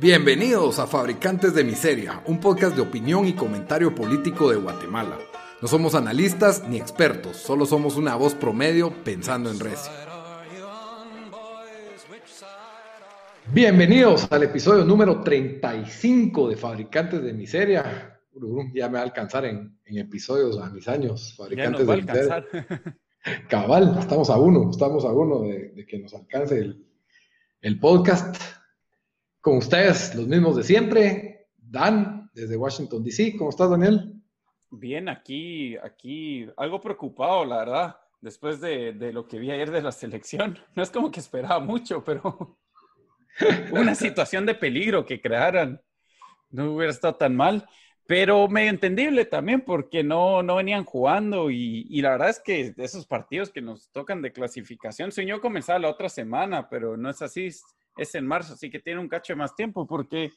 Bienvenidos a Fabricantes de Miseria, un podcast de opinión y comentario político de Guatemala. No somos analistas ni expertos, solo somos una voz promedio pensando en recio. Bienvenidos al episodio número 35 de Fabricantes de Miseria. Ya me va a alcanzar en, episodios a mis años. Fabricantes de Miseria. Cabal, estamos a uno, estamos a uno de, que nos alcance el, el podcast. Con ustedes, los mismos de siempre. Dan, desde Washington, D.C. ¿Cómo estás, Daniel? Bien, aquí, aquí, algo preocupado, la verdad, después de, lo que vi ayer de la selección. No es como que esperaba mucho, pero una situación de peligro que crearan. No hubiera estado tan mal, pero medio entendible también porque no, no venían jugando y, y la verdad es que esos partidos que nos tocan de clasificación, soñó comenzar la otra semana, pero no es así es en marzo, así que tiene un cacho de más tiempo, porque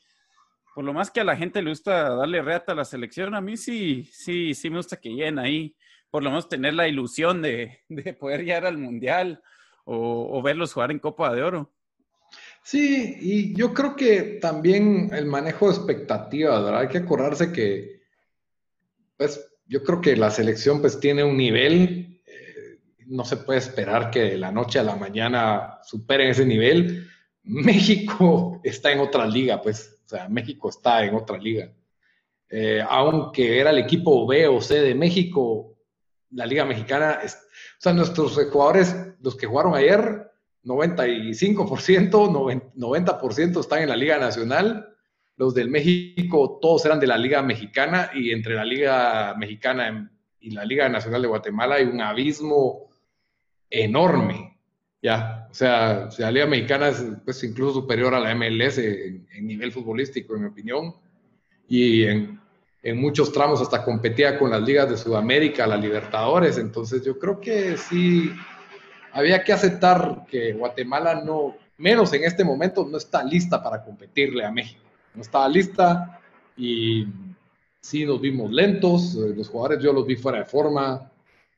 por lo más que a la gente le gusta darle reata a la selección, a mí sí, sí, sí me gusta que lleguen ahí, por lo menos tener la ilusión de, poder llegar al Mundial o, verlos jugar en Copa de Oro. Sí, y yo creo que también el manejo de expectativas. Hay que acordarse que, pues, yo creo que la selección pues tiene un nivel, eh, no se puede esperar que de la noche a la mañana superen ese nivel, México está en otra liga, pues, o sea, México está en otra liga. Eh, aunque era el equipo B o C de México, la liga mexicana, o sea, nuestros jugadores, los que jugaron ayer, 95%, 90% están en la liga nacional. Los del México, todos eran de la liga mexicana y entre la liga mexicana y la liga nacional de Guatemala hay un abismo enorme. Ya, o sea, la Liga Mexicana es pues, incluso superior a la MLS en, nivel futbolístico, en mi opinión, y en, en, muchos tramos hasta competía con las ligas de Sudamérica, la Libertadores, entonces yo creo que sí, había que aceptar que Guatemala no, menos en este momento, no está lista para competirle a México, no estaba lista y sí nos vimos lentos, eh, los jugadores yo los vi fuera de forma,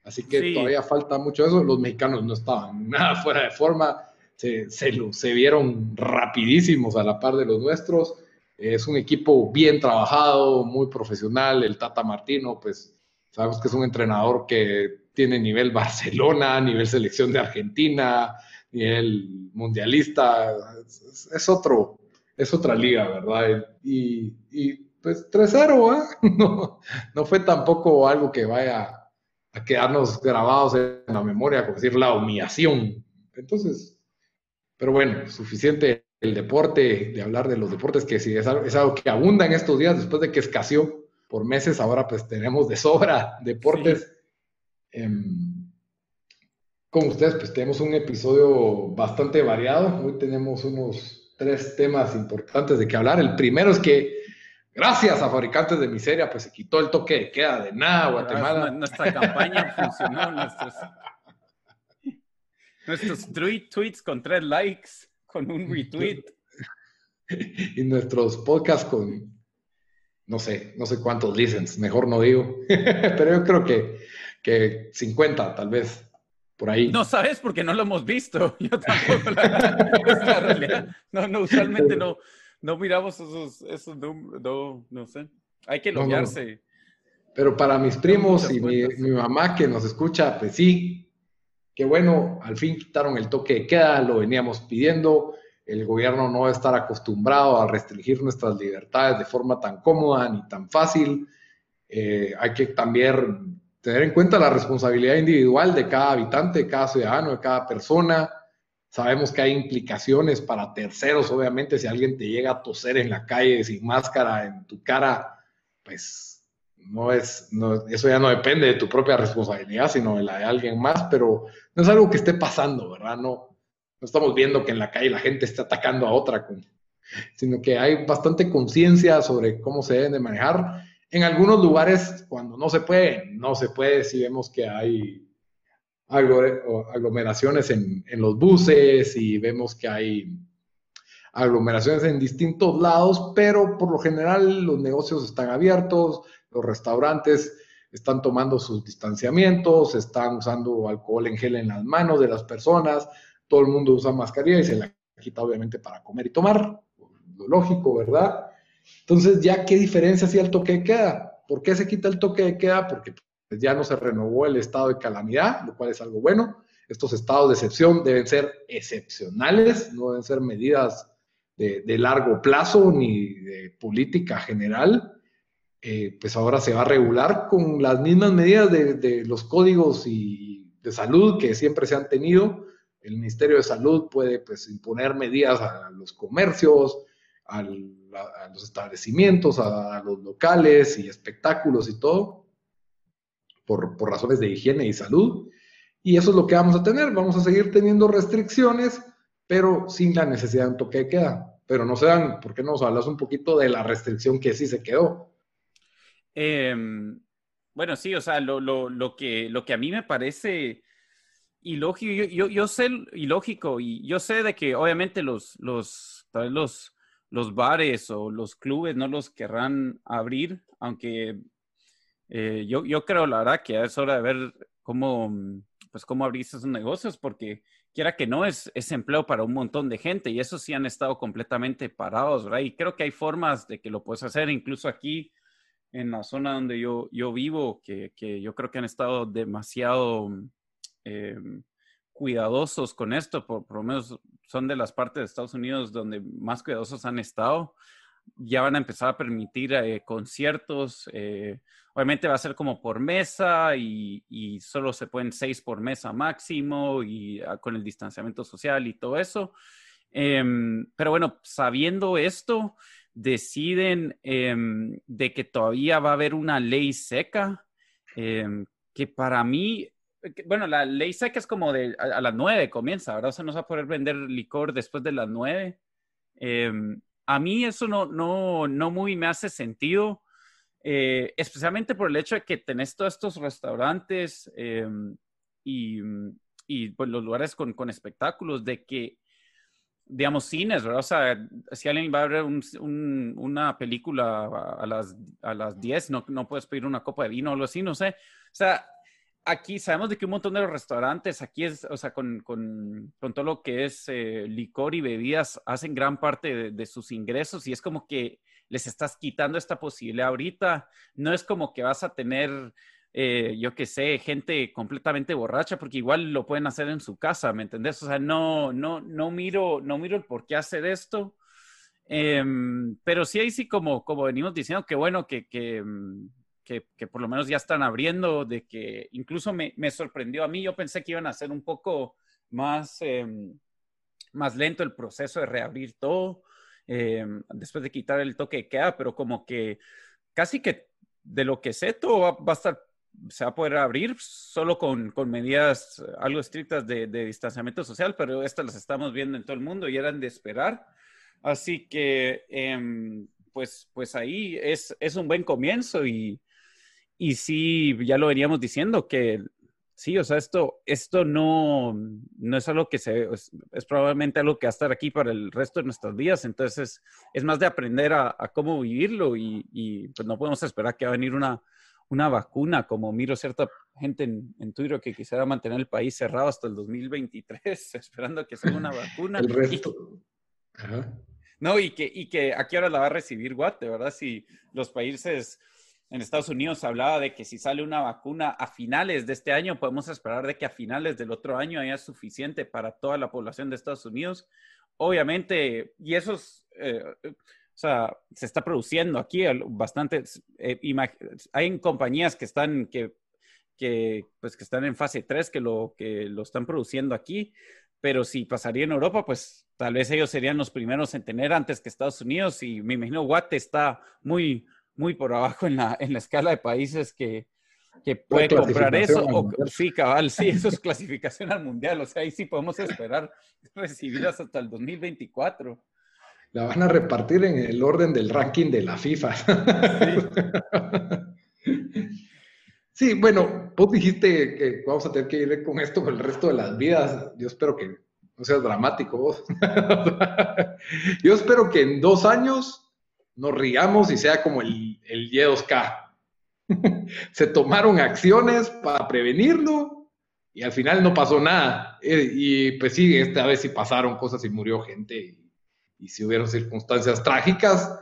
Así que todavía falta mucho eso. Los mexicanos no estaban nada fuera de forma, se, se, vieron rapidísimos a la par de los nuestros. Es un equipo bien trabajado, muy profesional. El Tata Martino, pues sabemos que es un entrenador que tiene nivel Barcelona, nivel selección de Argentina, nivel mundialista. Es, otro, es otra liga, ¿verdad? Y, y pues 3-0, ¿eh? no, no fue tampoco algo que vaya a quedarnos grabados en la memoria, como decir, la humillación. Entonces, pero bueno, suficiente el deporte, de hablar de los deportes, que si es algo, que abunda en estos días, después de que escaseó por meses, ahora pues tenemos de sobra deportes. Em, con ustedes, pues tenemos un episodio bastante variado. Hoy tenemos unos tres temas importantes de que hablar. El primero es que Gracias a Fabricantes de Miseria, pues se quitó el toque de queda de nada, Guatemala. Nuestra campaña funcionó, nuestros, nuestros tweets con tres likes, con un retweet. Y nuestros podcasts con, no sé, no sé cuántos listens, mejor no digo, pero yo creo que, que 50 tal vez, por ahí. No sabes porque no lo hemos visto, yo tampoco, la, realidad. No, no, usualmente no no miramos esos, esos no, no sé. Hay que loguearse. Pero para mis primos y mi, mamá que nos escucha, pues sí, qué bueno, al fin quitaron el toque de queda, lo veníamos pidiendo. El gobierno no va a estar acostumbrado a restringir nuestras libertades de forma tan cómoda ni tan fácil. Eh, hay que también tener en cuenta la responsabilidad individual de cada habitante, de cada ciudadano, de cada persona. Sabemos que hay implicaciones para terceros, obviamente, si alguien te llega a toser en la calle sin máscara en tu cara, pues no es, eso ya no depende de tu propia responsabilidad, sino de la de alguien más, pero no es algo que esté pasando, ¿verdad? No, no estamos viendo que en la calle la gente está atacando a otra, sino que hay bastante conciencia sobre cómo se deben de manejar. En algunos lugares, cuando no se puede, no se puede, si vemos que hay aglomeraciones en, los buses y vemos que hay aglomeraciones en distintos lados, pero por lo general los negocios están abiertos, los restaurantes están tomando sus distanciamientos, están usando alcohol en gel en las manos de las personas, todo el mundo usa mascarilla y se la quita obviamente para comer y tomar, lo lógico, ¿verdad? Entonces, ya, ¿qué diferencia hacía el toque de queda? ¿Por qué se quita el toque de queda? Porque pues, ya no se renovó el estado de calamidad, lo cual es algo bueno. Estos estados de excepción deben ser excepcionales, no deben ser medidas de, largo plazo ni de política general. Eh, pues ahora se va a regular con las mismas medidas de, los códigos y de salud que siempre se han tenido. El Ministerio de Salud puede pues, imponer medidas a los comercios, a, los establecimientos, a, los locales y espectáculos y todo, por, por razones de higiene y salud. Y eso es lo que vamos a tener. Vamos a seguir teniendo restricciones, pero sin la necesidad de un toque de queda. Pero no se dan, ¿por qué no nos hablas un poquito de la restricción que sí se quedó? Em, bueno, sí, o sea, lo, lo, lo, que, lo que a mí me parece ilógico, yo, yo, sé ilógico y yo sé de que obviamente los, los, los, los bares o los clubes no los querrán abrir, aunque eh, yo, creo la verdad que es hora de ver cómo, pues cómo abrir esos negocios, porque quiera que no, es, empleo para un montón de gente y eso sí han estado completamente parados, ¿verdad? Y creo que hay formas de que lo puedes hacer, incluso aquí en la zona donde yo, yo vivo, que, yo creo que han estado demasiado eh, cuidadosos con esto, por, lo menos son de las partes de Estados Unidos donde más cuidadosos han estado. Ya van a empezar a permitir eh, conciertos. Eh, obviamente va a ser como por mesa y, solo se pueden seis por mesa máximo y ah, con el distanciamiento social y todo eso. Em, pero bueno, sabiendo esto, deciden em, de que todavía va a haber una ley seca, em, que para mí bueno, la ley seca es como de a, las nueve comienza, ¿verdad? O sea, no se va a poder vender licor después de las nueve. A mí eso no, no, no muy me hace sentido, eh, especialmente por el hecho de que tenés todos estos restaurantes em, y, y pues, los lugares con, con, espectáculos de que, digamos, cines, ¿verdad? O sea, si alguien va a ver un, una película a, las, a las 10, no, no puedes pedir una copa de vino o algo así, no sé. O sea, aquí sabemos de que un montón de los restaurantes, aquí es, o sea, con, con, con todo lo que es eh, licor y bebidas, hacen gran parte de, sus ingresos y es como que les estás quitando esta posibilidad ahorita. No es como que vas a tener, eh, yo qué sé, gente completamente borracha, porque igual lo pueden hacer en su casa, ¿me entendés? O sea, no, no, no miro, no miro el por qué hacer esto. Em, pero sí, ahí sí, como, como venimos diciendo, que bueno, que, que mm, que, por lo menos ya están abriendo, de que incluso me, sorprendió a mí, yo pensé que iban a ser un poco más, em, más lento el proceso de reabrir todo, em, después de quitar el toque de queda, pero como que casi que de lo que sé, todo va, a estar se va a poder abrir solo con, con medidas algo estrictas de, de, distanciamiento social, pero estas las estamos viendo en todo el mundo y eran de esperar. Así que, em, pues, pues ahí es, es un buen comienzo y, y sí, ya lo veníamos diciendo que sí, o sea, esto, esto no, no es algo que se, es, probablemente algo que va a estar aquí para el resto de nuestras vidas. Entonces, es más de aprender a, cómo vivirlo y, y, pues no podemos esperar que va a venir una, una vacuna, como miro cierta gente en, en, Twitter que quisiera mantener el país cerrado hasta el 2023, esperando que sea una vacuna. El resto. No, y que, y que aquí ahora la va a recibir Guate, ¿verdad? Si los países en Estados Unidos hablaba de que si sale una vacuna a finales de este año, podemos esperar de que a finales del otro año haya suficiente para toda la población de Estados Unidos. Obviamente, y eso es, eh, o sea, se está produciendo aquí bastante. Eh, hay compañías que están, que, que, pues, que están en fase 3 que lo, que lo están produciendo aquí, pero si pasaría en Europa, pues tal vez ellos serían los primeros en tener antes que Estados Unidos y me imagino Watt está muy muy por abajo en la, en la escala de países que, que puede comprar eso. O, sí, cabal, sí, eso es clasificación al mundial. O sea, ahí sí podemos esperar recibirlas hasta el 2024. La van a repartir en el orden del ranking de la FIFA. Sí. bueno, vos dijiste que vamos a tener que ir con esto con el resto de las vidas. Yo espero que no seas dramático vos. Yo espero que en dos años nos riamos y sea como el, el Y2K. Se tomaron acciones para prevenirlo y al final no pasó nada. Eh, y pues sí, esta vez sí pasaron cosas y murió gente y, y si hubieron circunstancias trágicas,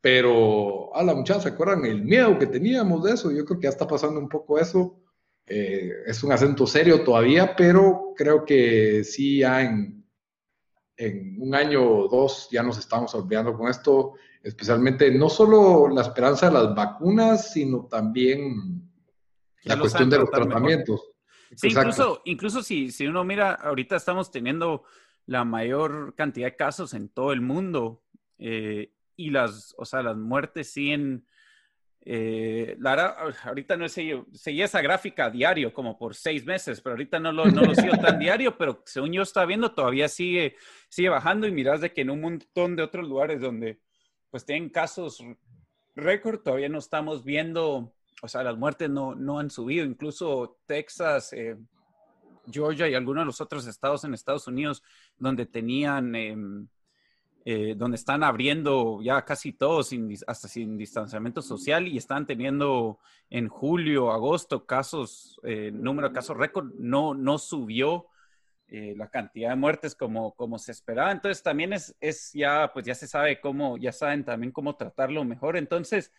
pero a la muchacha, ¿se acuerdan el miedo que teníamos de eso? Yo creo que ya está pasando un poco eso. Eh, es un acento serio todavía, pero creo que sí ya en, en un año o dos ya nos estamos olvidando con esto, especialmente no solo la esperanza de las vacunas, sino también la cuestión de los tratamientos. Sí, incluso, incluso si, si uno mira, ahorita estamos teniendo la mayor cantidad de casos en todo el mundo eh, y las, o sea, las muertes siguen... Eh, la, ahorita no sé, seguía esa gráfica diario como por seis meses, pero ahorita no lo, no lo sigo tan diario, pero según yo estaba viendo todavía sigue, sigue bajando y miras de que en un montón de otros lugares donde pues tienen casos récord, todavía no estamos viendo, o sea, las muertes no, no han subido, incluso Texas, eh, Georgia y algunos de los otros estados en Estados Unidos donde tenían... Em, eh, donde están abriendo ya casi todos hasta sin distanciamiento social y están teniendo en julio, agosto casos, eh, número de casos récord, no, no subió eh, la cantidad de muertes como, como se esperaba. Entonces también es, es ya, pues ya se sabe cómo, ya saben también cómo tratarlo mejor. Entonces,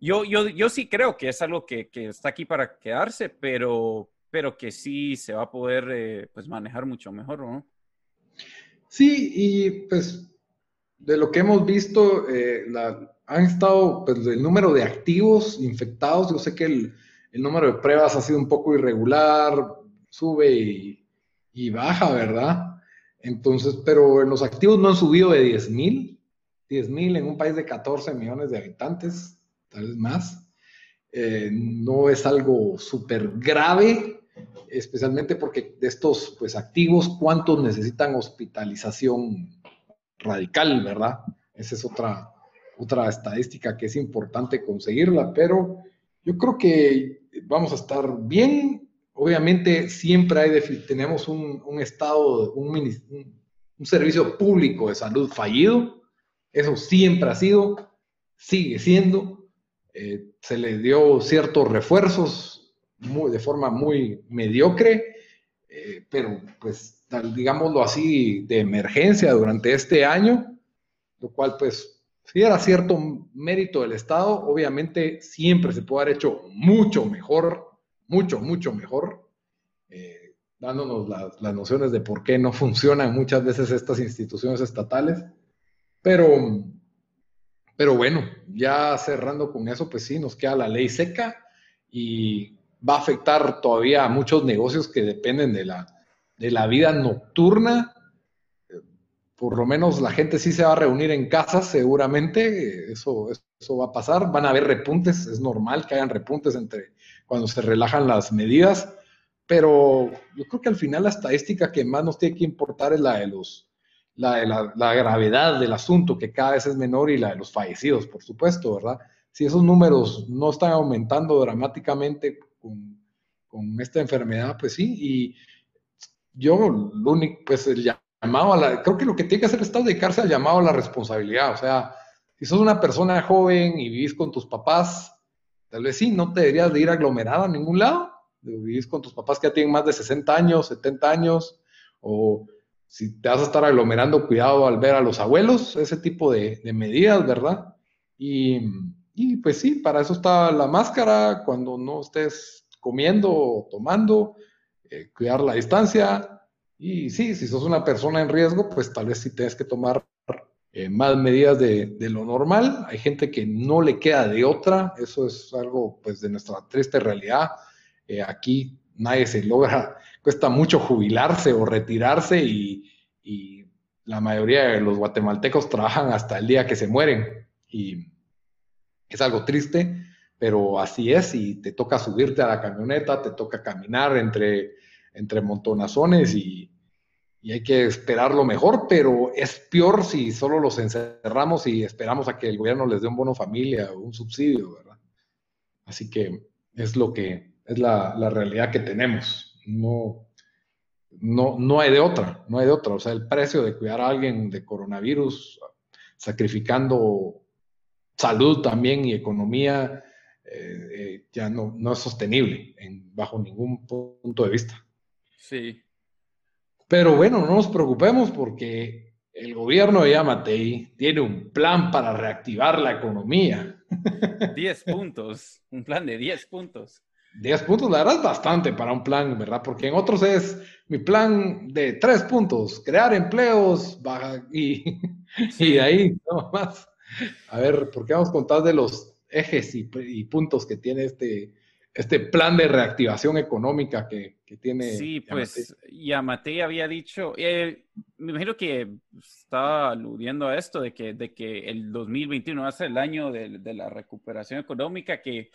yo, yo, yo sí creo que es algo que, que está aquí para quedarse, pero, pero que sí se va a poder pues manejar mucho mejor, ¿no? Sí, y pues de lo que hemos visto, eh, han estado, pues el número de activos infectados, yo sé que el, número de pruebas ha sido un poco irregular, sube y, baja, ¿verdad? Entonces, pero los activos no han subido de 10 mil, 10 mil en un país de 14 millones de habitantes, tal vez más. Eh, no es algo súper grave, especialmente porque de estos pues, activos, ¿cuántos necesitan hospitalización radical, ¿verdad? Esa es otra, otra estadística que es importante conseguirla, pero yo creo que vamos a estar bien. Obviamente siempre hay tenemos un, estado, un, un, servicio público de salud fallido. Eso siempre ha sido, sigue siendo. Eh, se le dio ciertos refuerzos de forma muy mediocre, eh, pero pues digámoslo así, de emergencia durante este año, lo cual pues si era cierto mérito del Estado, obviamente siempre se puede haber hecho mucho mejor, mucho, mucho mejor, eh, dándonos las, nociones de por qué no funcionan muchas veces estas instituciones estatales, pero, pero bueno, ya cerrando con eso, pues sí, nos queda la ley seca y va a afectar todavía a muchos negocios que dependen de la, de la vida nocturna. Por lo menos la gente sí se va a reunir en casas, seguramente, eso, eso va a pasar. Van a haber repuntes, es normal que hayan repuntes entre cuando se relajan las medidas, pero yo creo que al final la estadística que más nos tiene que importar es la de los, la, la, gravedad del asunto, que cada vez es menor, y la de los fallecidos, por supuesto, ¿verdad? Si esos números no están aumentando dramáticamente con, con esta enfermedad, pues sí, y yo lo único, pues el llamado a la, creo que lo que tiene que hacer el Estado es dedicarse al llamado a la responsabilidad. O sea, si sos una persona joven y vivís con tus papás, tal vez sí, no te deberías de ir aglomerado a ningún lado. Vivís con tus papás que ya tienen más de 60 años, 70 años, o si te vas a estar aglomerando, cuidado al ver a los abuelos, ese tipo de, medidas, ¿verdad? Y, y, pues sí, para eso está la máscara, cuando no estés comiendo o tomando, eh, cuidar la distancia. Y sí, si sos una persona en riesgo, pues tal vez sí tienes que tomar eh, más medidas de, lo normal. Hay gente que no le queda de otra. Eso es algo pues de nuestra triste realidad. Eh, aquí nadie se logra, cuesta mucho jubilarse o retirarse y, y, la mayoría de los guatemaltecos trabajan hasta el día que se mueren. Y es algo triste, pero así es y te toca subirte a la camioneta, te toca caminar entre entre montonazones y, y hay que esperar lo mejor, pero es peor si solo los encerramos y esperamos a que el gobierno les dé un bono familia o un subsidio, ¿verdad? Así que es lo que es la, la realidad que tenemos. No, no, no hay de otra, no hay de otra. O sea, el precio de cuidar a alguien de coronavirus, sacrificando salud también y economía, eh, eh, ya no, no es sostenible en, bajo ningún punto de vista. Sí. Pero bueno, no nos preocupemos porque el gobierno de Yamatei tiene un plan para reactivar la economía. 10 puntos, un plan de 10 puntos. 10 puntos, la verdad es bastante para un plan, ¿verdad? Porque en otros es mi plan de 3 puntos, crear empleos baja, y, y de ahí, no más. A ver, ¿por qué vamos a contar de los ejes y, y puntos que tiene este, este plan de reactivación económica que, que tiene. Sí, pues Yamate había dicho, eh, me imagino que estaba aludiendo a esto de que, de que el 2021 va a ser el año de, de, la recuperación económica, que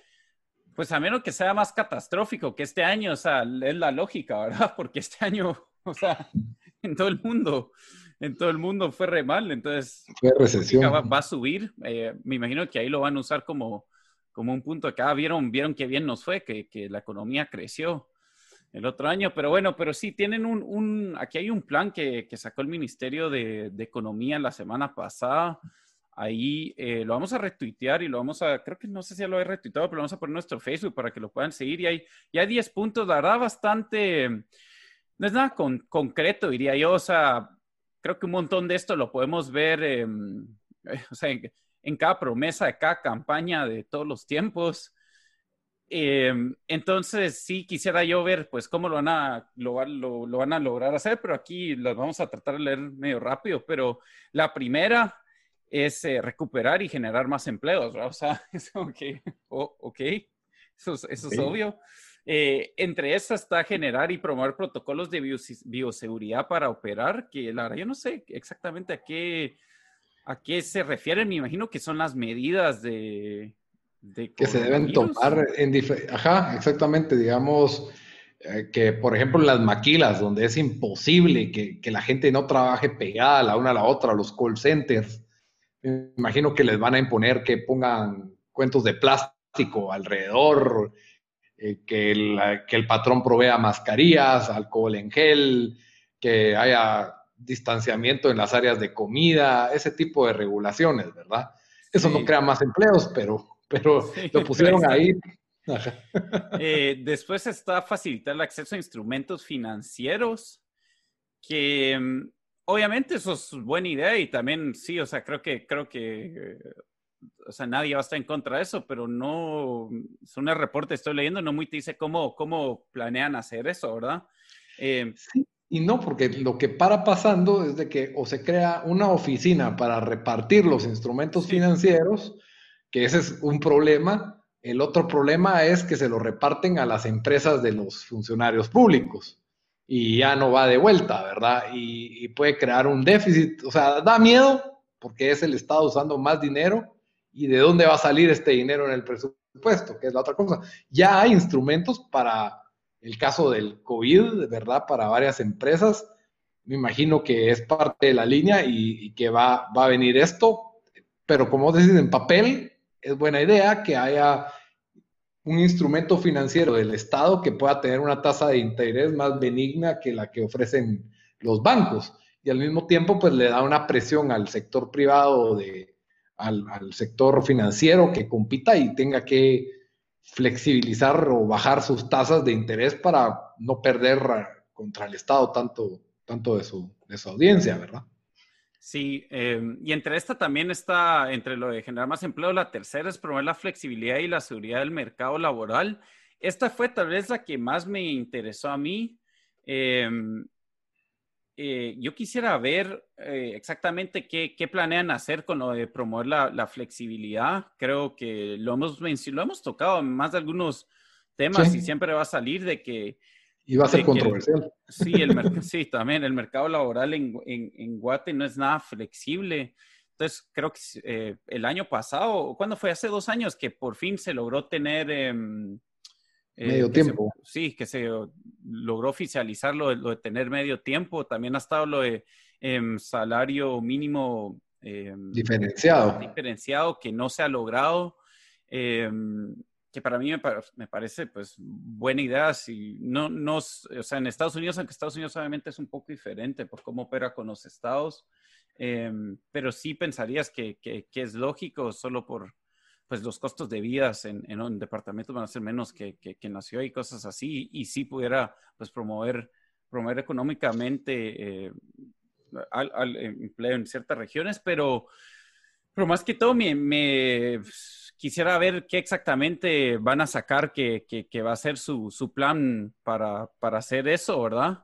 pues a menos que sea más catastrófico que este año, o sea, es la lógica, ¿verdad? Porque este año, o sea, en todo el mundo, en todo el mundo fue re mal, entonces fue recesión. Va, va a subir, eh, me imagino que ahí lo van a usar como como un punto acá. Vieron, vieron qué bien nos fue, que, que, la economía creció el otro año, pero bueno, pero sí tienen un, un aquí hay un plan que, que sacó el Ministerio de, de, Economía la semana pasada. Ahí eh, lo vamos a retuitear y lo vamos a, creo que no sé si ya lo he retuiteado, pero lo vamos a poner en nuestro Facebook para que lo puedan seguir. Y hay, y hay 10 puntos, la verdad, bastante, no es nada con, concreto, diría yo. O sea, creo que un montón de esto lo podemos ver, eh, o sea, en, en cada promesa de cada campaña de todos los tiempos. Eh, entonces, sí quisiera yo ver, pues, cómo lo van, a, lo, lo, lo, van a lograr hacer, pero aquí las vamos a tratar de leer medio rápido. Pero la primera es eh, recuperar y generar más empleos, ¿verdad? O sea, es como que, oh, ok, eso, eso es okay. obvio. Eh, entre esas está generar y promover protocolos de bioseguridad para operar, que la verdad yo no sé exactamente a qué ¿A qué se refieren? Me imagino que son las medidas de... de que se deben tomar en Ajá, exactamente, digamos eh, que, por ejemplo, las maquilas, donde es imposible que, que, la gente no trabaje pegada la una a la otra, los call centers, me imagino que les van a imponer que pongan cuentos de plástico alrededor, eh, que, el, que el patrón provea mascarillas, alcohol en gel, que haya distanciamiento en las áreas de comida, ese tipo de regulaciones, ¿verdad? Eso sí. no crea más empleos, pero, pero sí, lo pusieron pero ahí. Eh, después está facilitar el acceso a instrumentos financieros, que mm, obviamente eso es buena idea y también sí, o sea, creo que, creo que, o sea, nadie va a estar en contra de eso, pero no, son un reporte, estoy leyendo, no muy te dice cómo, cómo planean hacer eso, ¿verdad? Eh, sí. Y no, porque lo que para pasando es de que o se crea una oficina para repartir los instrumentos sí. financieros, que ese es un problema. El otro problema es que se lo reparten a las empresas de los funcionarios públicos y ya no va de vuelta, ¿verdad? Y, y puede crear un déficit. O sea, da miedo porque es el Estado usando más dinero y de dónde va a salir este dinero en el presupuesto, que es la otra cosa. Ya hay instrumentos para el caso del COVID, ¿verdad? Para varias empresas. Me imagino que es parte de la línea y, que va, va, a venir esto, pero como decís, en papel es buena idea que haya un instrumento financiero del Estado que pueda tener una tasa de interés más benigna que la que ofrecen los bancos y al mismo tiempo pues le da una presión al sector privado, de, al, al sector financiero que compita y tenga que flexibilizar o bajar sus tasas de interés para no perder contra el Estado tanto, tanto de, su, de su audiencia, ¿verdad? Sí, eh, y entre esta también está, entre lo de generar más empleo, la tercera es promover la flexibilidad y la seguridad del mercado laboral. Esta fue tal vez la que más me interesó a mí. Eh, eh, yo quisiera ver eh, exactamente qué, qué, planean hacer con lo de promover la, la flexibilidad. Creo que lo hemos, lo hemos tocado en más de algunos temas sí. y siempre va a salir de que... Y va a ser controversial. El, sí, el, sí, también el mercado laboral en, en, en, Guate no es nada flexible. Entonces, creo que eh, el año pasado, ¿cuándo fue? Hace dos años que por fin se logró tener... Eh, medio tiempo. Se, sí, que se logró oficializar lo de, lo de, tener medio tiempo. También ha estado lo de eh, salario mínimo eh, diferenciado. diferenciado que no se ha logrado. Em, que para mí me, me, parece pues buena idea. Si no, no, o sea, en Estados Unidos, aunque Estados Unidos obviamente es un poco diferente por cómo opera con los estados, pero sí pensarías que, que, que es lógico solo por pues los costos de vidas en, en un departamento van a ser menos que, que, que, nació y cosas así, y sí pudiera pues promover, promover económicamente eh, al, empleo en ciertas regiones, pero, pero más que todo me, quisiera ver qué exactamente van a sacar que, va a ser su, plan para, hacer eso, ¿verdad?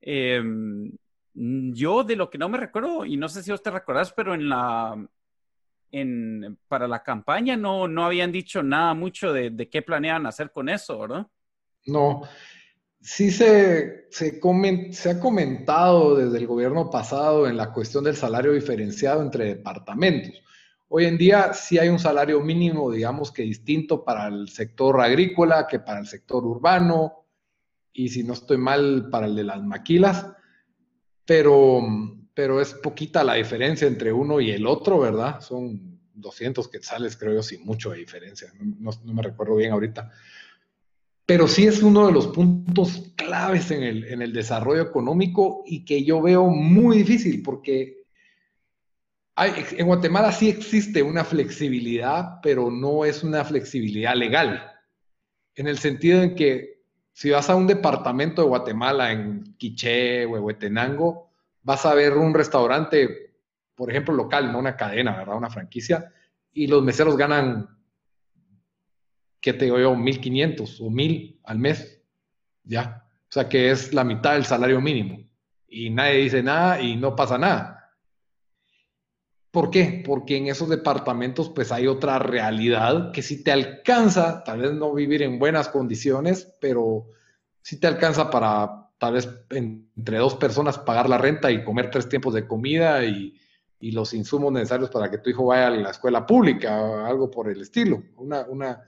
Em, yo de lo que no me recuerdo, y no sé si vos te recordás, pero en la, en, para la campaña no, no habían dicho nada mucho de, de qué planean hacer con eso, ¿verdad? No, sí se, se, se, ha comentado desde el gobierno pasado en la cuestión del salario diferenciado entre departamentos. Hoy en día sí hay un salario mínimo, digamos que distinto para el sector agrícola que para el sector urbano y si no estoy mal para el de las maquilas, pero, pero es poquita la diferencia entre uno y el otro, ¿verdad? Son 200 quetzales, creo yo, sin mucho de diferencia. No, me recuerdo bien ahorita pero sí es uno de los puntos claves en el, desarrollo económico y que yo veo muy difícil porque en Guatemala sí existe una flexibilidad, pero no es una flexibilidad legal, en el sentido en que si vas a un departamento de Guatemala en Quiché o Huehuetenango, vas a ver un restaurante, por ejemplo, local, no una cadena, ¿verdad? Una franquicia, y los meseros ganan ¿qué te digo yo? 1.500 o 1.000 al mes, ¿ya? O sea que es la mitad del salario mínimo. Y nadie dice nada y no pasa nada. ¿Por qué? Porque en esos departamentos pues hay otra realidad que si te alcanza, tal vez no vivir en buenas condiciones, pero sí te alcanza para tal vez entre dos personas pagar la renta y comer tres tiempos de comida y, y los insumos necesarios para que tu hijo vaya a la escuela pública o algo por el estilo. Una, una,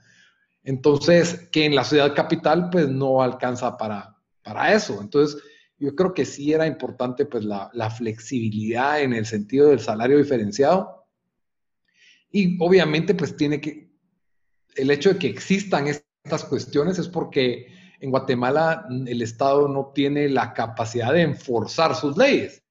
entonces, que en la ciudad capital, pues no alcanza para, para eso. Entonces, yo creo que sí era importante, pues, la, flexibilidad en el sentido del salario diferenciado. Y obviamente, pues, tiene que, el hecho de que existan estas cuestiones es porque en Guatemala el Estado no tiene la capacidad de enforzar sus leyes.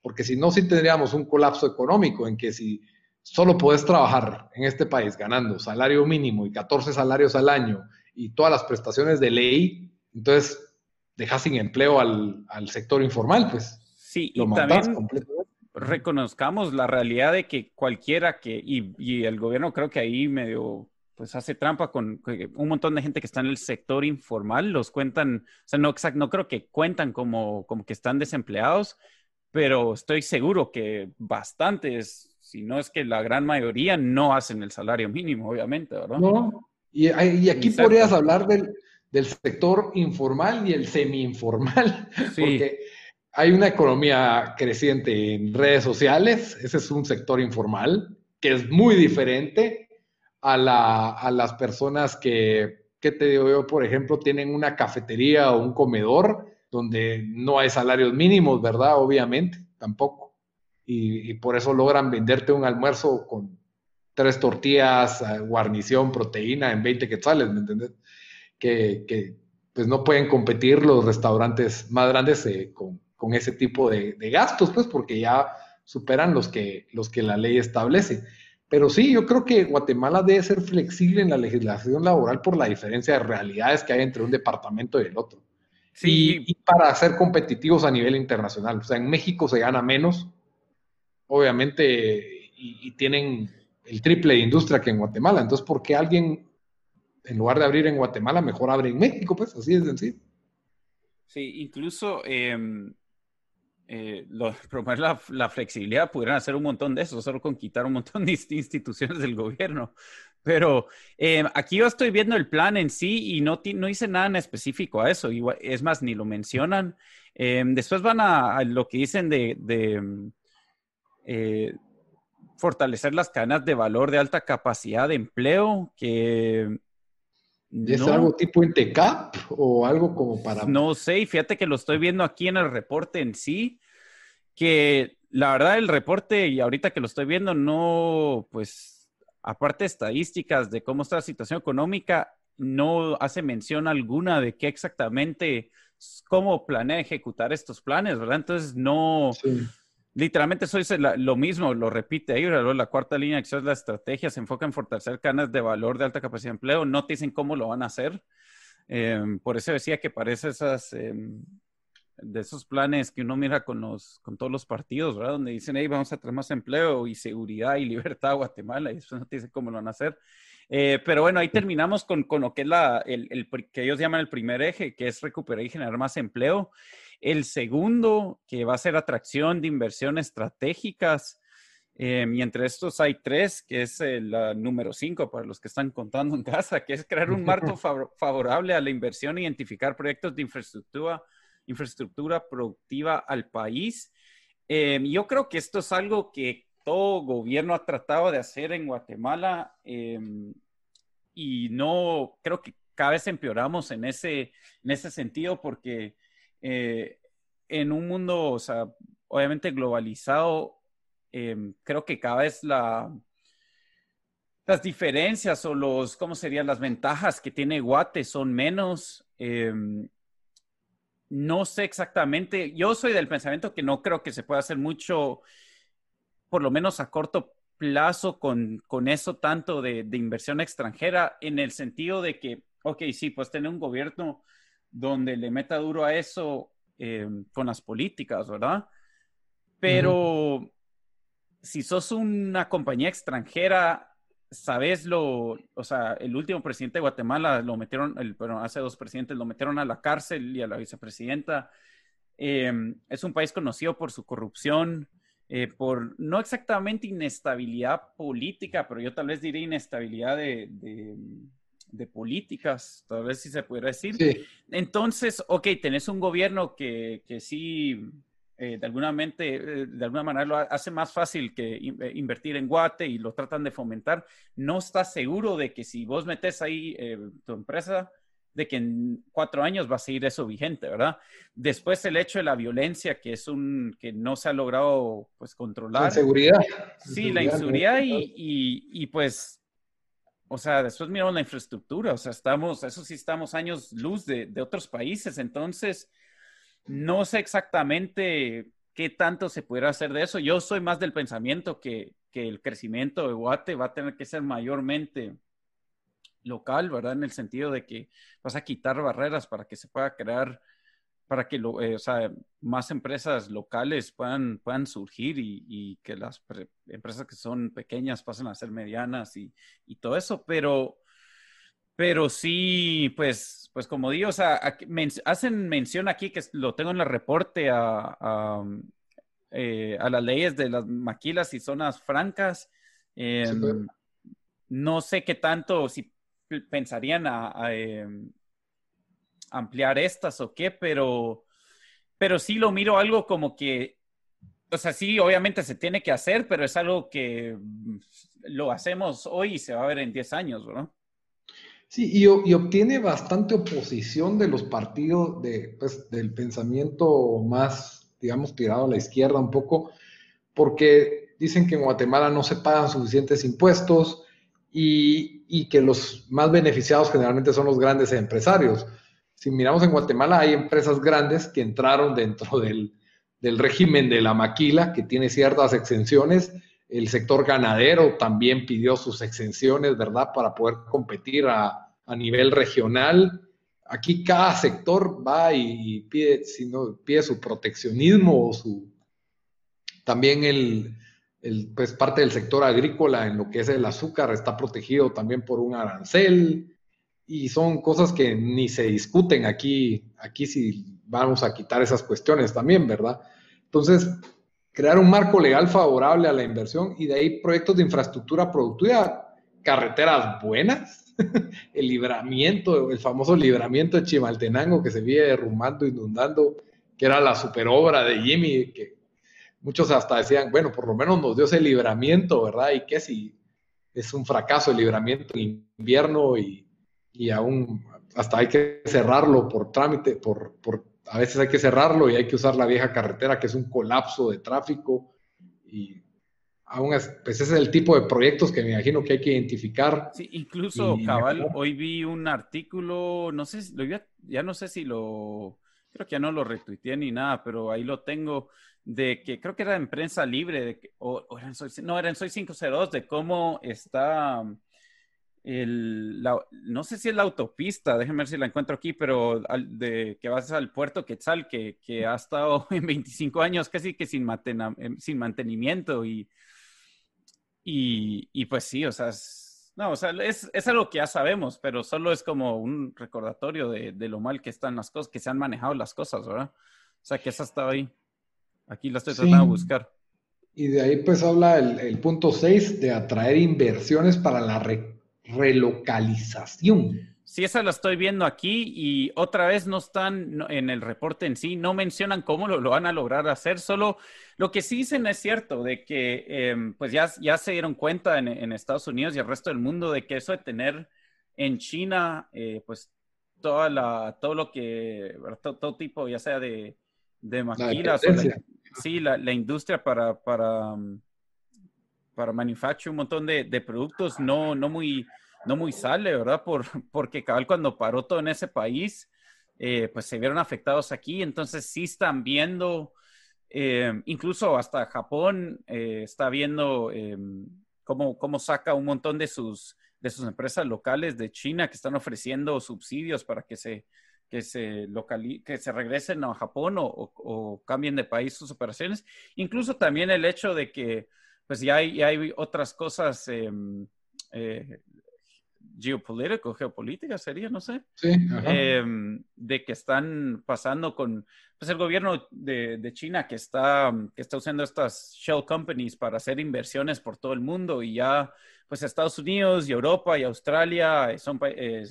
Porque si no, sí tendríamos un colapso económico en que si solo puedes trabajar en este país ganando salario mínimo y 14 salarios al año y todas las prestaciones de ley, entonces dejas sin empleo al, sector informal, pues. Sí, y también reconozcamos la realidad de que cualquiera que, y, el gobierno creo que ahí medio, pues hace trampa con un montón de gente que está en el sector informal, los cuentan, o sea, no, no creo que cuentan como, como que están desempleados, pero estoy seguro que bastantes si no es que la gran mayoría no hacen el salario mínimo, obviamente, ¿verdad? No, y, aquí podrías hablar del, sector informal y el semi-informal, porque hay una economía creciente en redes sociales, ese es un sector informal, que es muy diferente a, las personas que, ¿qué te digo yo? Por ejemplo, tienen una cafetería o un comedor donde no hay salarios mínimos, ¿verdad? Obviamente, tampoco y, por eso logran venderte un almuerzo con tres tortillas, eh, guarnición, proteína en 20 quetzales, ¿me entiendes? Que, pues no pueden competir los restaurantes más grandes eh, con, ese tipo de, gastos, pues porque ya superan los que, los que la ley establece. Pero sí, yo creo que Guatemala debe ser flexible en la legislación laboral por la diferencia de realidades que hay entre un departamento y el otro. Sí. y para ser competitivos a nivel internacional. O sea, en México se gana menos obviamente, y, tienen el triple de industria que en Guatemala. Entonces, ¿por qué alguien, en lugar de abrir en Guatemala, mejor abre en México? Pues así es sencillo. Sí, incluso em, eh, promover la, flexibilidad pudieran hacer un montón de eso, solo con quitar un montón de instituciones del gobierno. Pero em, aquí yo estoy viendo el plan en sí y no, no hice nada en específico a eso. es más, ni lo mencionan. Em, después van a, lo que dicen de eh, fortalecer las cadenas de valor de alta capacidad de empleo, que... ¿Es algo tipo INTECAP o algo como para...? No sé, fíjate que lo estoy viendo aquí en el reporte en sí, que la verdad el reporte, y ahorita que lo estoy viendo, no, pues, aparte de estadísticas de cómo está la situación económica, no hace mención alguna de qué exactamente, cómo planea ejecutar estos planes, ¿verdad? Entonces, no literalmente eso dice lo mismo, lo repite ahí, la cuarta línea de acción es la estrategia, se enfoca en fortalecer canas de valor de alta capacidad de empleo, no te dicen cómo lo van a hacer. Em, por eso decía que parece esas, em, de esos planes que uno mira con, los, con todos los partidos, ¿verdad? Donde dicen, hey, vamos a tener más empleo y seguridad y libertad a Guatemala, y después no te dicen cómo lo van a hacer. Eh, pero bueno, ahí terminamos con, con lo que es la, el, el, que ellos llaman el primer eje, que es recuperar y generar más empleo. El segundo, que va a ser atracción de inversiones estratégicas. Eh, y entre estos hay tres, que es el número cinco para los que están contando en casa, que es crear un marco favorable a la inversión e identificar proyectos de infraestructura, infraestructura productiva al país. Eh, yo creo que esto es algo que todo gobierno ha tratado de hacer en Guatemala eh, y no creo que cada vez empeoramos en ese, en ese sentido porque en un mundo, o sea, obviamente globalizado, Em, creo que cada vez la, las diferencias o los, ¿cómo serían? Las ventajas que tiene Guate son menos. No sé exactamente, yo soy del pensamiento que no creo que se pueda hacer mucho, por lo menos a corto plazo, con, con eso tanto de, de, inversión extranjera, en el sentido de que, ok, sí, pues tener un gobierno donde le meta duro a eso em, con las políticas, ¿verdad? Pero si sos una compañía extranjera, sabes lo, o sea, el último presidente de Guatemala lo metieron, el, bueno, hace dos presidentes lo metieron a la cárcel y a la vicepresidenta. Em, es un país conocido por su corrupción, eh, por no exactamente inestabilidad política, pero yo tal vez diría inestabilidad de, de, políticas, tal vez si se pudiera decir. Entonces, ok, tenés un gobierno que, que sí eh, de, alguna mente, eh, de alguna manera lo hace más fácil que eh, invertir en Guate y lo tratan de fomentar, no estás seguro de que si vos metes ahí tu empresa, de que en cuatro años va a seguir eso vigente, ¿verdad? Después el hecho de la violencia, que es un, que no se ha logrado, pues, controlar. La inseguridad. Sí, la inseguridad y, y, y, pues, o sea, después miramos la infraestructura, o sea, estamos, eso sí, estamos años luz de, de otros países, entonces no sé exactamente qué tanto se pudiera hacer de eso. Yo soy más del pensamiento que, el crecimiento de Guate va a tener que ser mayormente local, ¿verdad? En el sentido de que vas a quitar barreras para que se pueda crear, para que lo, eh, más empresas locales puedan, puedan surgir y, que las empresas que son pequeñas pasen a ser medianas y, y todo eso. Pero pero sí, pues, pues como digo, o sea, hacen mención aquí que lo tengo en el reporte a, eh, a, las leyes de las maquilas y zonas francas. Em, no sé qué tanto, si pensarían a, em, ampliar estas o qué, pero, pero sí lo miro algo como que, o sea, sí, obviamente se tiene que hacer, pero es algo que mm, lo hacemos hoy y se va a ver en 10 años, ¿no? Sí, y, obtiene bastante oposición de los partidos de, pues, del pensamiento más, digamos, tirado a la izquierda un poco, porque dicen que en Guatemala no se pagan suficientes impuestos y, y que los más beneficiados generalmente son los grandes empresarios. Si miramos en Guatemala, hay empresas grandes que entraron dentro del, del régimen de la maquila, que tiene ciertas exenciones, el sector ganadero también pidió sus exenciones, ¿verdad? Para poder competir a, nivel regional. Aquí cada sector va y, pide, pide su proteccionismo o su... También el, pues parte del sector agrícola en lo que es el azúcar está protegido también por un arancel y son cosas que ni se discuten aquí, aquí si vamos a quitar esas cuestiones también, ¿verdad? Entonces, crear un marco legal favorable a la inversión y de ahí proyectos de infraestructura productiva, carreteras buenas, el libramiento, el famoso libramiento de Chimaltenango que se viene derrumbando, inundando, que era la superobra de Jimmy, que muchos hasta decían, bueno, por lo menos nos dio ese libramiento, ¿verdad? Y que si es un fracaso el libramiento en invierno y, y aún hasta hay que cerrarlo por trámite, por, por a veces hay que cerrarlo y hay que usar la vieja carretera, que es un colapso de tráfico. Y aún es, pues ese es el tipo de proyectos que me imagino que hay que identificar. Sí, incluso, cabal, hoy vi un artículo, no sé, lo ya no sé si lo, creo que ya no lo retuiteé ni nada, pero ahí lo tengo, de que creo que era en prensa libre, de que, o, era en Soy, no, era en Soy 502, de cómo está el, no sé si es la autopista, déjenme ver si la encuentro aquí, pero de, que vas al puerto Quetzal, que, que ha estado en 25 años casi que sin, em, sin mantenimiento y, y, y, pues sí, o sea, es, no, o sea, es, es, algo que ya sabemos, pero solo es como un recordatorio de, de, lo mal que están las cosas, que se han manejado las cosas, ¿verdad? O sea, que esa estaba ahí. Aquí la estoy tratando de buscar. Y de ahí pues habla el, el punto 6 de atraer inversiones para la relocalización. Sí, esa la estoy viendo aquí y otra vez no están en el reporte en sí, no mencionan cómo lo, van a lograr hacer, solo lo que sí dicen es cierto, de que em, pues ya, ya se dieron cuenta en, Estados Unidos y el resto del mundo de que eso de tener en China, eh, pues toda la, todo lo que, todo, tipo, ya sea de, de maquilas, la, sí, la, la, industria para, para, para manufacturar un montón de, de productos no, no muy no muy sale, ¿verdad? Por, porque cabal cuando paró todo en ese país, eh, pues se vieron afectados aquí, entonces sí están viendo, eh, incluso hasta Japón eh, está viendo cómo, cómo saca un montón de sus, de sus empresas locales de China que están ofreciendo subsidios para que se, que se, que se regresen a Japón o, o, cambien de país sus operaciones. Incluso también el hecho de que pues ya hay, ya hay otras cosas em, eh, geopolítico, geopolítica sería, no sé, em, de que están pasando con pues, el gobierno de, de, China que está, que está usando estas shell companies para hacer inversiones por todo el mundo y ya pues Estados Unidos y Europa y Australia son, eh,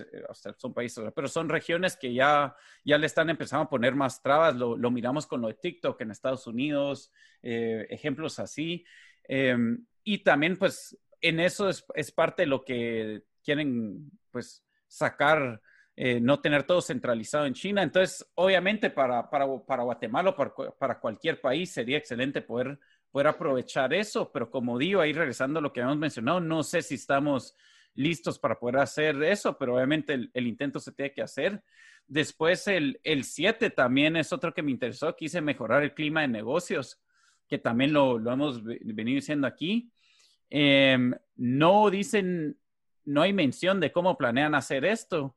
son países, pero son regiones que ya, ya le están empezando a poner más trabas, lo, lo miramos con lo de TikTok en Estados Unidos, eh, ejemplos así. Em, y también pues en eso es, es, parte de lo que quieren pues sacar, eh, no tener todo centralizado en China. Entonces, obviamente para, para, para Guatemala o para, para, cualquier país sería excelente poder, poder aprovechar eso, pero como digo, ahí regresando a lo que habíamos mencionado, no sé si estamos listos para poder hacer eso, pero obviamente el, el intento se tiene que hacer. Después el 7 también es otro que me interesó, quise mejorar el clima de negocios, que también lo, lo hemos venido diciendo aquí. Eh, no dicen no hay mención de cómo planean hacer esto,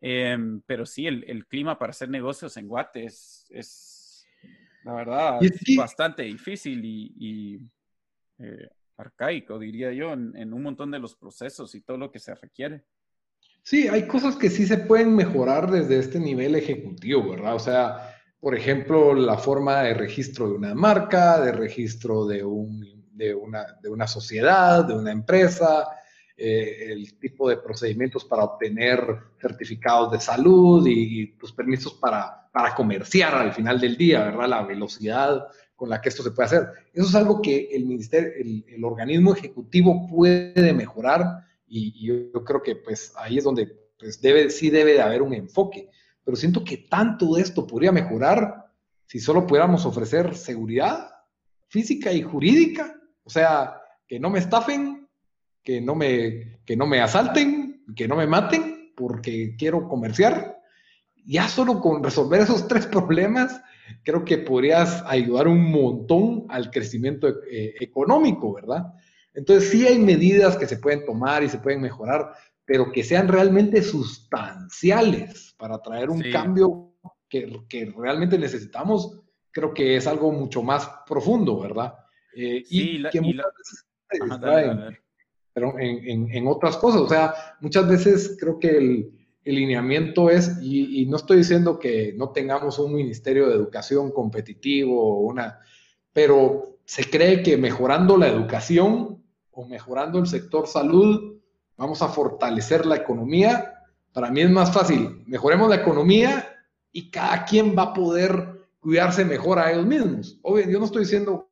em, pero sí, el, clima para hacer negocios en Guate es, la verdad, bastante difícil y, eh, arcaico, diría yo, en, un montón de los procesos y todo lo que se requiere. Sí, hay cosas que sí se pueden mejorar desde este nivel ejecutivo, ¿verdad? O sea, por ejemplo, la forma de registro de una marca, de registro de, un, de, una, de una sociedad, de una empresa, eh, el tipo de procedimientos para obtener certificados de salud y, los permisos para, para, comerciar al final del día, ¿verdad? La velocidad con la que esto se puede hacer. Eso es algo que el ministerio, el, organismo ejecutivo puede mejorar y, yo, creo que pues ahí es donde pues debe, sí debe de haber un enfoque. Pero siento que tanto de esto podría mejorar si solo pudiéramos ofrecer seguridad física y jurídica, o sea, que no me estafen, que no me, que no me asalten, que no me maten, porque quiero comerciar. Ya solo con resolver esos tres problemas, creo que podrías ayudar un montón al crecimiento eh, económico, ¿verdad? Entonces sí hay medidas que se pueden tomar y se pueden mejorar, pero que sean realmente sustanciales para traer un cambio que, que, realmente necesitamos, creo que es algo mucho más profundo, ¿verdad? Eh, y que muchas veces pero en, otras cosas. O sea, muchas veces creo que el, lineamiento es, y, no estoy diciendo que no tengamos un ministerio de educación competitivo, una, pero se cree que mejorando la educación o mejorando el sector salud, vamos a fortalecer la economía. Para mí es más fácil, mejoremos la economía y cada quien va a poder cuidarse mejor a ellos mismos. Obvio, yo no estoy diciendo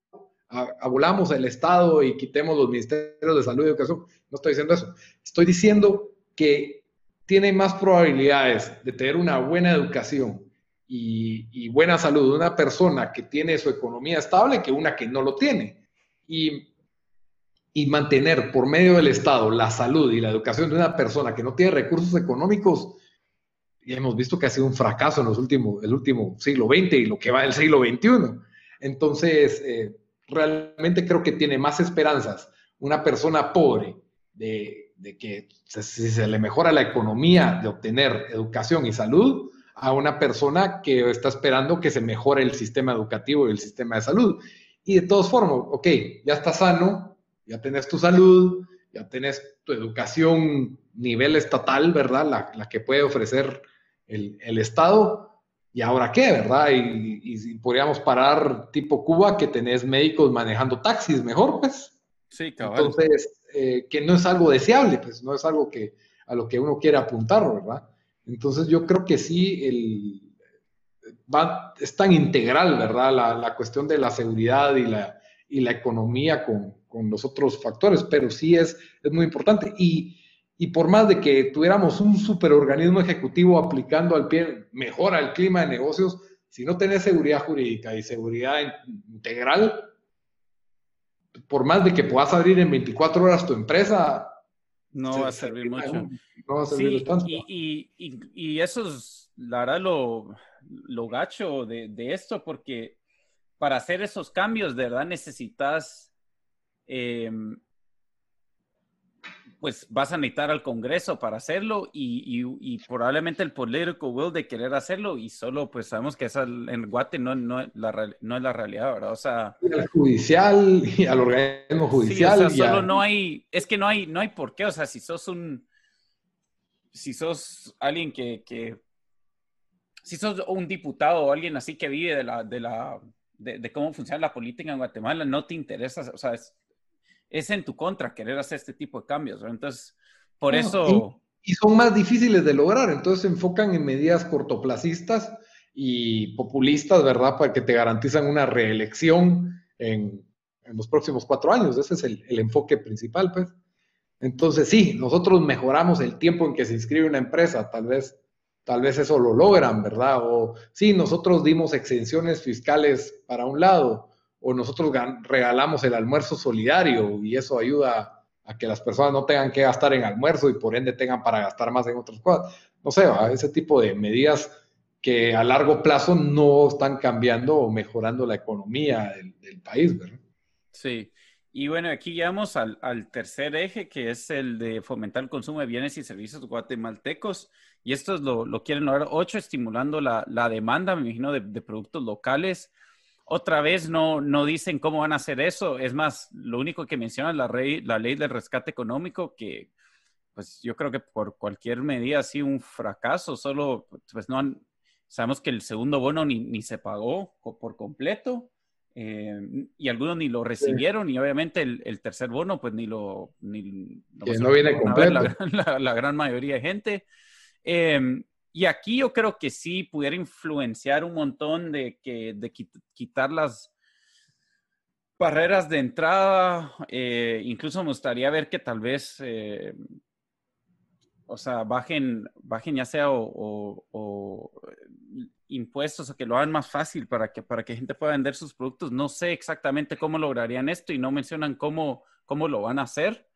abolamos el Estado y quitemos los ministerios de salud y educación. No estoy diciendo eso. Estoy diciendo que tiene más probabilidades de tener una buena educación y, buena salud una persona que tiene su economía estable que una que no lo tiene. Y, y mantener por medio del Estado la salud y la educación de una persona que no tiene recursos económicos, y hemos visto que ha sido un fracaso en los últimos, el último siglo XX y lo que va del siglo XXI. Entonces, eh, realmente creo que tiene más esperanzas una persona pobre de, de que si se le mejora la economía de obtener educación y salud a una persona que está esperando que se mejore el sistema educativo y el sistema de salud. Y de todas formas, ok, ya estás sano, ya tenés tu salud, ya tenés tu educación nivel estatal, ¿verdad? La, que puede ofrecer el, el, Estado. ¿Y ahora qué, verdad? Y, y, podríamos parar tipo Cuba, que tenés médicos manejando taxis, mejor, pues. Sí, cabal. Entonces, eh, que no es algo deseable, pues no es algo que a lo que uno quiere apuntar, ¿verdad? Entonces, yo creo que sí, el, va, es tan integral, ¿verdad? La, la cuestión de la seguridad y la, y la economía con, con los otros factores, pero sí es, es muy importante. Y, y por más de que tuviéramos un superorganismo ejecutivo aplicando al pie, mejora el clima de negocios, si no tenés seguridad jurídica y seguridad integral, por más de que puedas abrir en 24 horas tu empresa, no va a servir mucho. No, va a servir tanto. Y, y, y, eso es, la verdad, lo, lo gacho de, de, esto, porque para hacer esos cambios, de verdad, necesitas Em, pues vas a necesitar al Congreso para hacerlo y, probablemente el político will de querer hacerlo y solo pues sabemos que esa en Guate no, no, la, no es la realidad, ¿verdad? O sea... al judicial y al organismo judicial. Sí, o sea, solo no hay, es que no hay, no hay por qué, o sea, si sos un, si sos alguien que, que si sos un diputado o alguien así que vive de la, de la, de, de cómo funciona la política en Guatemala, no te interesa, o sea, es, es en tu contra querer hacer este tipo de cambios. Entonces, por eso... Y, son más difíciles de lograr, entonces se enfocan en medidas cortoplacistas y populistas, ¿verdad? Para que te garantizan una reelección en, los próximos cuatro años. Ese es el, enfoque principal, pues. Entonces, sí, nosotros mejoramos el tiempo en que se inscribe una empresa, tal vez, tal vez eso lo logran, ¿verdad? O sí, nosotros dimos exenciones fiscales para un lado, o nosotros regalamos el almuerzo solidario y eso ayuda a que las personas no tengan que gastar en almuerzo y por ende tengan para gastar más en otras cosas. No sé, ese tipo de medidas que a largo plazo no están cambiando o mejorando la economía del, país, ¿verdad? Sí. Y bueno, aquí llegamos al, tercer eje, que es el de fomentar el consumo de bienes y servicios guatemaltecos. Y esto lo, lo quieren lograr ocho, estimulando la, demanda, me imagino, de, de productos locales otra vez no, no dicen cómo van a hacer eso. Es más, lo único que menciona es la, la ley del rescate económico, que pues yo creo que por cualquier medida ha sido un fracaso. Solo, pues no han, sabemos que el segundo bono ni, ni se pagó por completo. Eh, y algunos ni lo recibieron y obviamente el, tercer bono pues ni lo ni, no, viene completo la, gran mayoría de gente eh, y aquí yo creo que sí pudiera influenciar un montón de, que, de quitar las barreras de entrada. Eh, incluso me gustaría ver que tal vez, eh, o sea, bajen, bajen ya sea o, impuestos o que lo hagan más fácil para que, para que gente pueda vender sus productos. No sé exactamente cómo lograrían esto y no mencionan cómo, cómo lo van a hacer.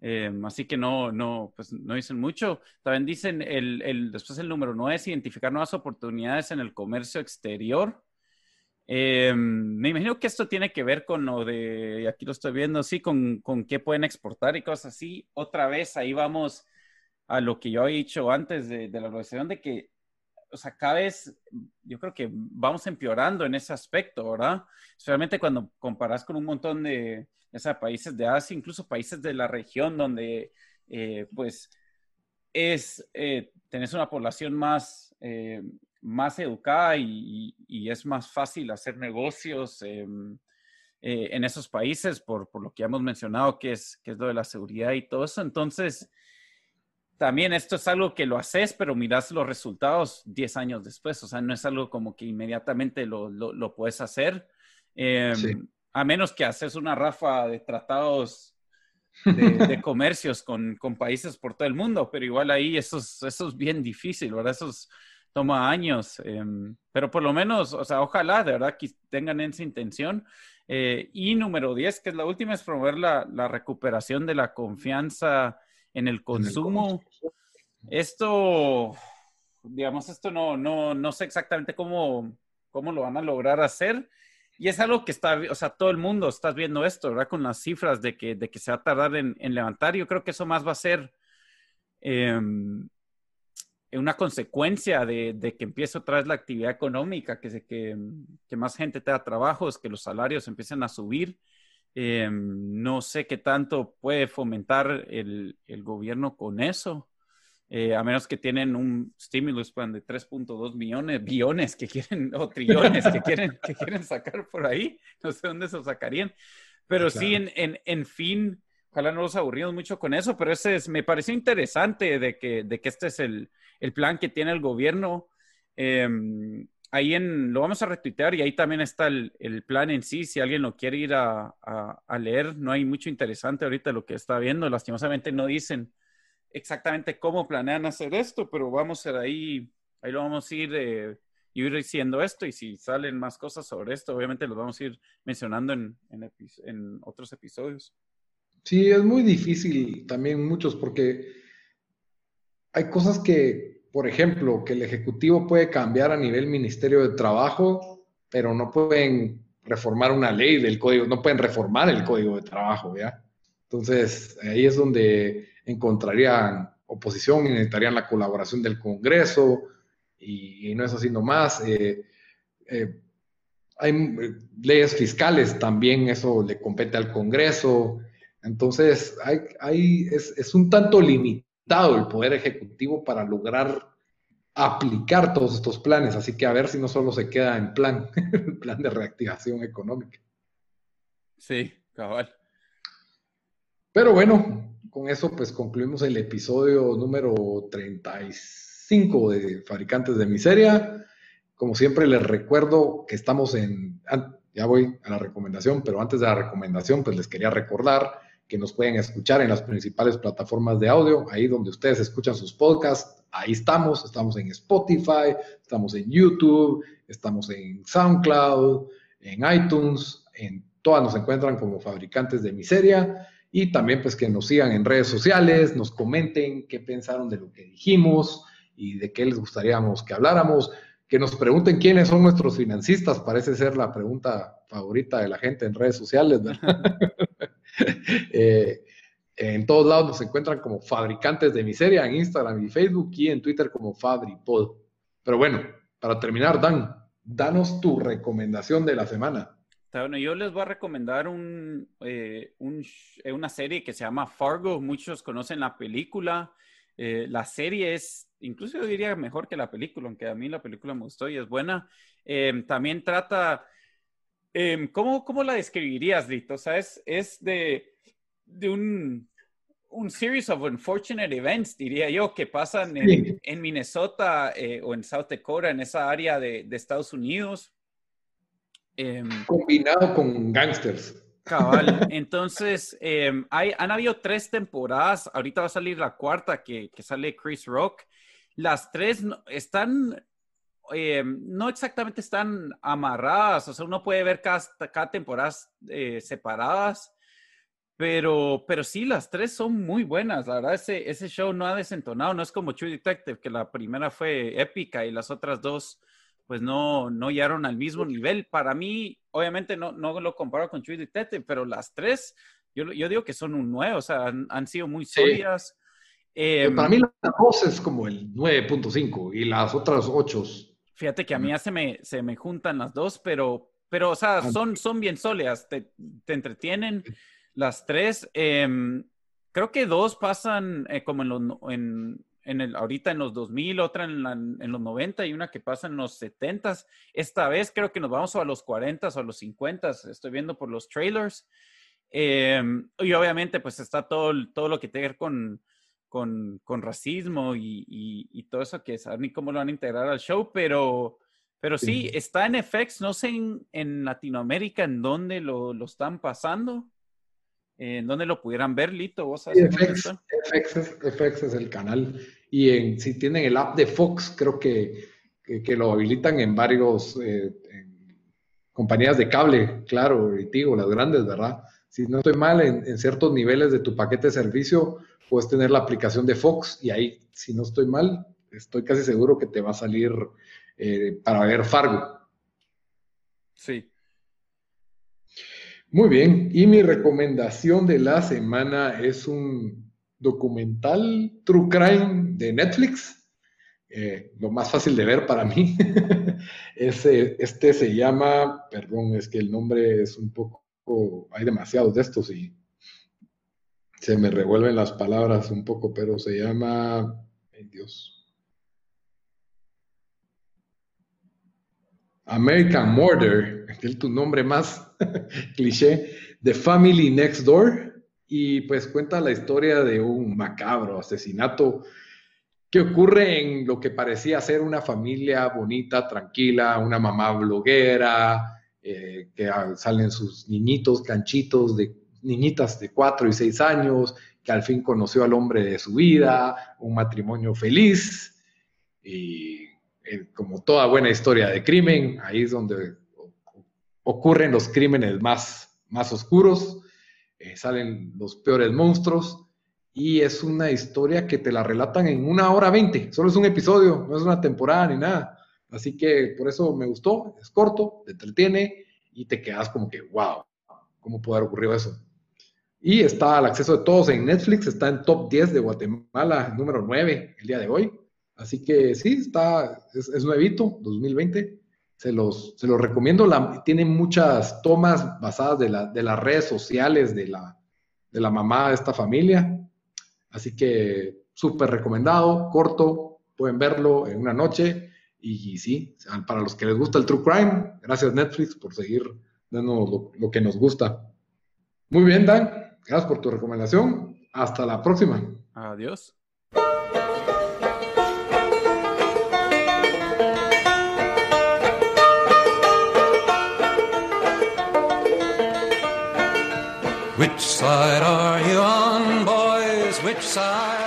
Em, así que no, no, pues no dicen mucho. También dicen, el, el, después el número 9 es identificar nuevas oportunidades en el comercio exterior. Em, me imagino que esto tiene que ver con lo de, aquí lo estoy viendo, sí, con, con qué pueden exportar y cosas así. Otra vez ahí vamos a lo que yo había dicho antes de, de la organización, de que, o sea, cada vez yo creo que vamos empeorando en ese aspecto, ¿verdad? Especialmente cuando comparas con un montón de, ya sea países de Asia, incluso países de la región donde eh, pues es, eh, tenés una población más, eh, más educada y, es más fácil hacer negocios em, en esos países por, por, lo que hemos mencionado, que es, que es lo de la seguridad y todo eso. Entonces, también esto es algo que lo haces, pero miras los resultados 10 años después, o sea, no es algo como que inmediatamente lo, lo, lo puedes hacer. Em, a menos que haces una rafa de tratados de, comercios con, países por todo el mundo, pero igual ahí eso es, eso es bien difícil, ¿verdad? Eso toma años, em, pero por lo menos, o sea, ojalá de verdad que tengan esa intención. Eh, y número 10, que es la última, es promover la, recuperación de la confianza en el consumo. esto, digamos, esto no, no, no sé exactamente cómo, cómo lo van a lograr hacer. Y es algo que está, o sea, todo el mundo está viendo esto, ¿verdad? Con las cifras de que, de que se va a tardar en, levantar. Yo creo que eso más va a ser em, una consecuencia de, que empiece otra vez la actividad económica, que, que, que más gente tenga trabajos, que los salarios empiecen a subir. Em, no sé qué tanto puede fomentar el, el gobierno con eso. Eh, a menos que tienen un stimulus plan de 3.2 millones, billones que quieren, o trillones que quieren, que quieren sacar por ahí, no sé dónde se sacarían, pero sí, en, en, en, fin, ojalá no los aburrimos mucho con eso, pero ese es, me pareció interesante de que, de que este es el, el plan que tiene el gobierno. Em, ahí en, lo vamos a retuitear y ahí también está el, el plan en sí, si alguien lo quiere ir a, a, leer, no hay mucho interesante ahorita lo que está viendo, lastimosamente no dicen exactamente cómo planean hacer esto, pero vamos a ahí, ahí lo vamos a ir, eh, ir diciendo esto y si salen más cosas sobre esto, obviamente los vamos a ir mencionando en, en, otros episodios. Sí, es muy difícil también muchos porque hay cosas que, por ejemplo, que el Ejecutivo puede cambiar a nivel Ministerio de Trabajo, pero no pueden reformar una ley del código, no pueden reformar el código de trabajo, ¿ya? Entonces, ahí es donde encontrarían oposición y necesitarían la colaboración del Congreso y, no es así nomás. Eh, eh, hay leyes fiscales, también eso le compete al Congreso. Entonces, hay, es, un tanto limitado el poder ejecutivo para lograr aplicar todos estos planes. Así que a ver si no solo se queda en plan, plan de reactivación económica. Sí, cabal. Pero bueno, con eso pues concluimos el episodio número 35 de Fabricantes de Miseria. Como siempre les recuerdo que estamos en, ya voy a la recomendación, pero antes de la recomendación pues les quería recordar que nos pueden escuchar en las principales plataformas de audio, ahí donde ustedes escuchan sus podcasts, ahí estamos, estamos en Spotify, estamos en YouTube, estamos en SoundCloud, en iTunes, en todas nos encuentran como Fabricantes de Miseria y también pues que nos sigan en redes sociales, nos comenten qué pensaron de lo que dijimos y de qué les gustaríamos que habláramos, que nos pregunten quiénes son nuestros financistas, parece ser la pregunta favorita de la gente en redes sociales, eh, en todos lados nos encuentran como fabricantes de miseria en Instagram y Facebook y en Twitter como FabriPod. Pero bueno, para terminar, Dan, danos tu recomendación de la semana. Bueno, yo les voy a recomendar eh, eh, una serie que se llama Fargo. Muchos conocen la película. La serie es, incluso diría mejor que la película, aunque a mí la película me gustó y es buena. También trata, em, ¿cómo, ¿cómo, la describirías, Lito? O sea, es, es de, de un, un series of unfortunate events, diría yo, que pasan en, en Minnesota o en South Dakota, en esa área de, de Estados Unidos. Em, Combinado con gangsters. Cabal. Entonces, em, hay, han habido tres temporadas. Ahorita va a salir la cuarta que, que sale Chris Rock. Las tres están, em, no exactamente están amarradas. O sea, uno puede ver cada, cada temporada eh, separadas. Pero, pero sí, las tres son muy buenas. La verdad, ese, ese show no ha desentonado. No es como True Detective, que la primera fue épica y las otras dos pues no, no llegaron al mismo nivel. Para mí, obviamente no, no lo comparo con True Detective, pero las tres, yo, yo digo que son un nuevo, o sea, han, sido muy sólidas. Em, para mí la dos es como el 9.5 y las otras 8. Fíjate que a mí ya se me, se me juntan las dos, pero, pero o sea, ah. son, son bien sólidas, te, entretienen las tres. Em, creo que dos pasan eh, como en, los, en, en el, ahorita en los 2000, otra en, en, los 90 y una que pasa en los 70. Esta vez creo que nos vamos a los 40 o a los 50, estoy viendo por los trailers. Em, y obviamente pues está todo, todo lo que tiene que ver con, con, con racismo y, y, todo eso que saben ni cómo lo van a integrar al show, pero, pero sí, está en FX, no sé en, en Latinoamérica en dónde lo, lo están pasando. ¿En dónde lo pudieran ver, Lito? ¿Vos sabes FX, FX, es, el canal. Y en, si tienen el app de Fox, creo que, que, lo habilitan en varios eh, compañías de cable, claro, y digo, las grandes, ¿verdad? Si no estoy mal, en, ciertos niveles de tu paquete de servicio puedes tener la aplicación de Fox y ahí, si no estoy mal, estoy casi seguro que te va a salir eh, para ver Fargo. Sí. Muy bien, y mi recomendación de la semana es un documental True Crime de Netflix, eh, lo más fácil de ver para mí. este se llama, perdón, es que el nombre es un hay demasiados de estos y se me revuelven las palabras un poco, pero se llama, ay Dios. American Murder, es tu nombre más cliché, The Family Next Door, y pues cuenta la historia de un macabro asesinato que ocurre en lo que parecía ser una familia bonita, tranquila, una mamá bloguera, eh, que salen sus niñitos, canchitos, de niñitas de 4 y 6 años, que al fin conoció al hombre de su vida, un matrimonio feliz, y eh, como toda buena historia de crimen, ahí es donde ocurren los crímenes más, más oscuros, eh, salen los peores monstruos y es una historia que te la relatan en una hora veinte, solo es un episodio, no es una temporada ni nada. Así que por eso me gustó, es corto, te entretiene y te quedas como que, wow, ¿cómo puede haber ocurrido eso? Y está al acceso de todos en Netflix, está en top 10 de Guatemala, número 9 el día de hoy. Así que sí, está, es, es nuevito, 2020 se los, se los recomiendo. La, tiene muchas tomas basadas de, la, de las redes sociales de la, de la mamá de esta familia. Así que súper recomendado, corto, pueden verlo en una noche. Y, sí, para los que les gusta el True Crime, gracias Netflix por seguir dándonos lo, lo que nos gusta. Muy bien, Dan, gracias por tu recomendación. Hasta la próxima. Adiós. Which side are you on, boys? Which side?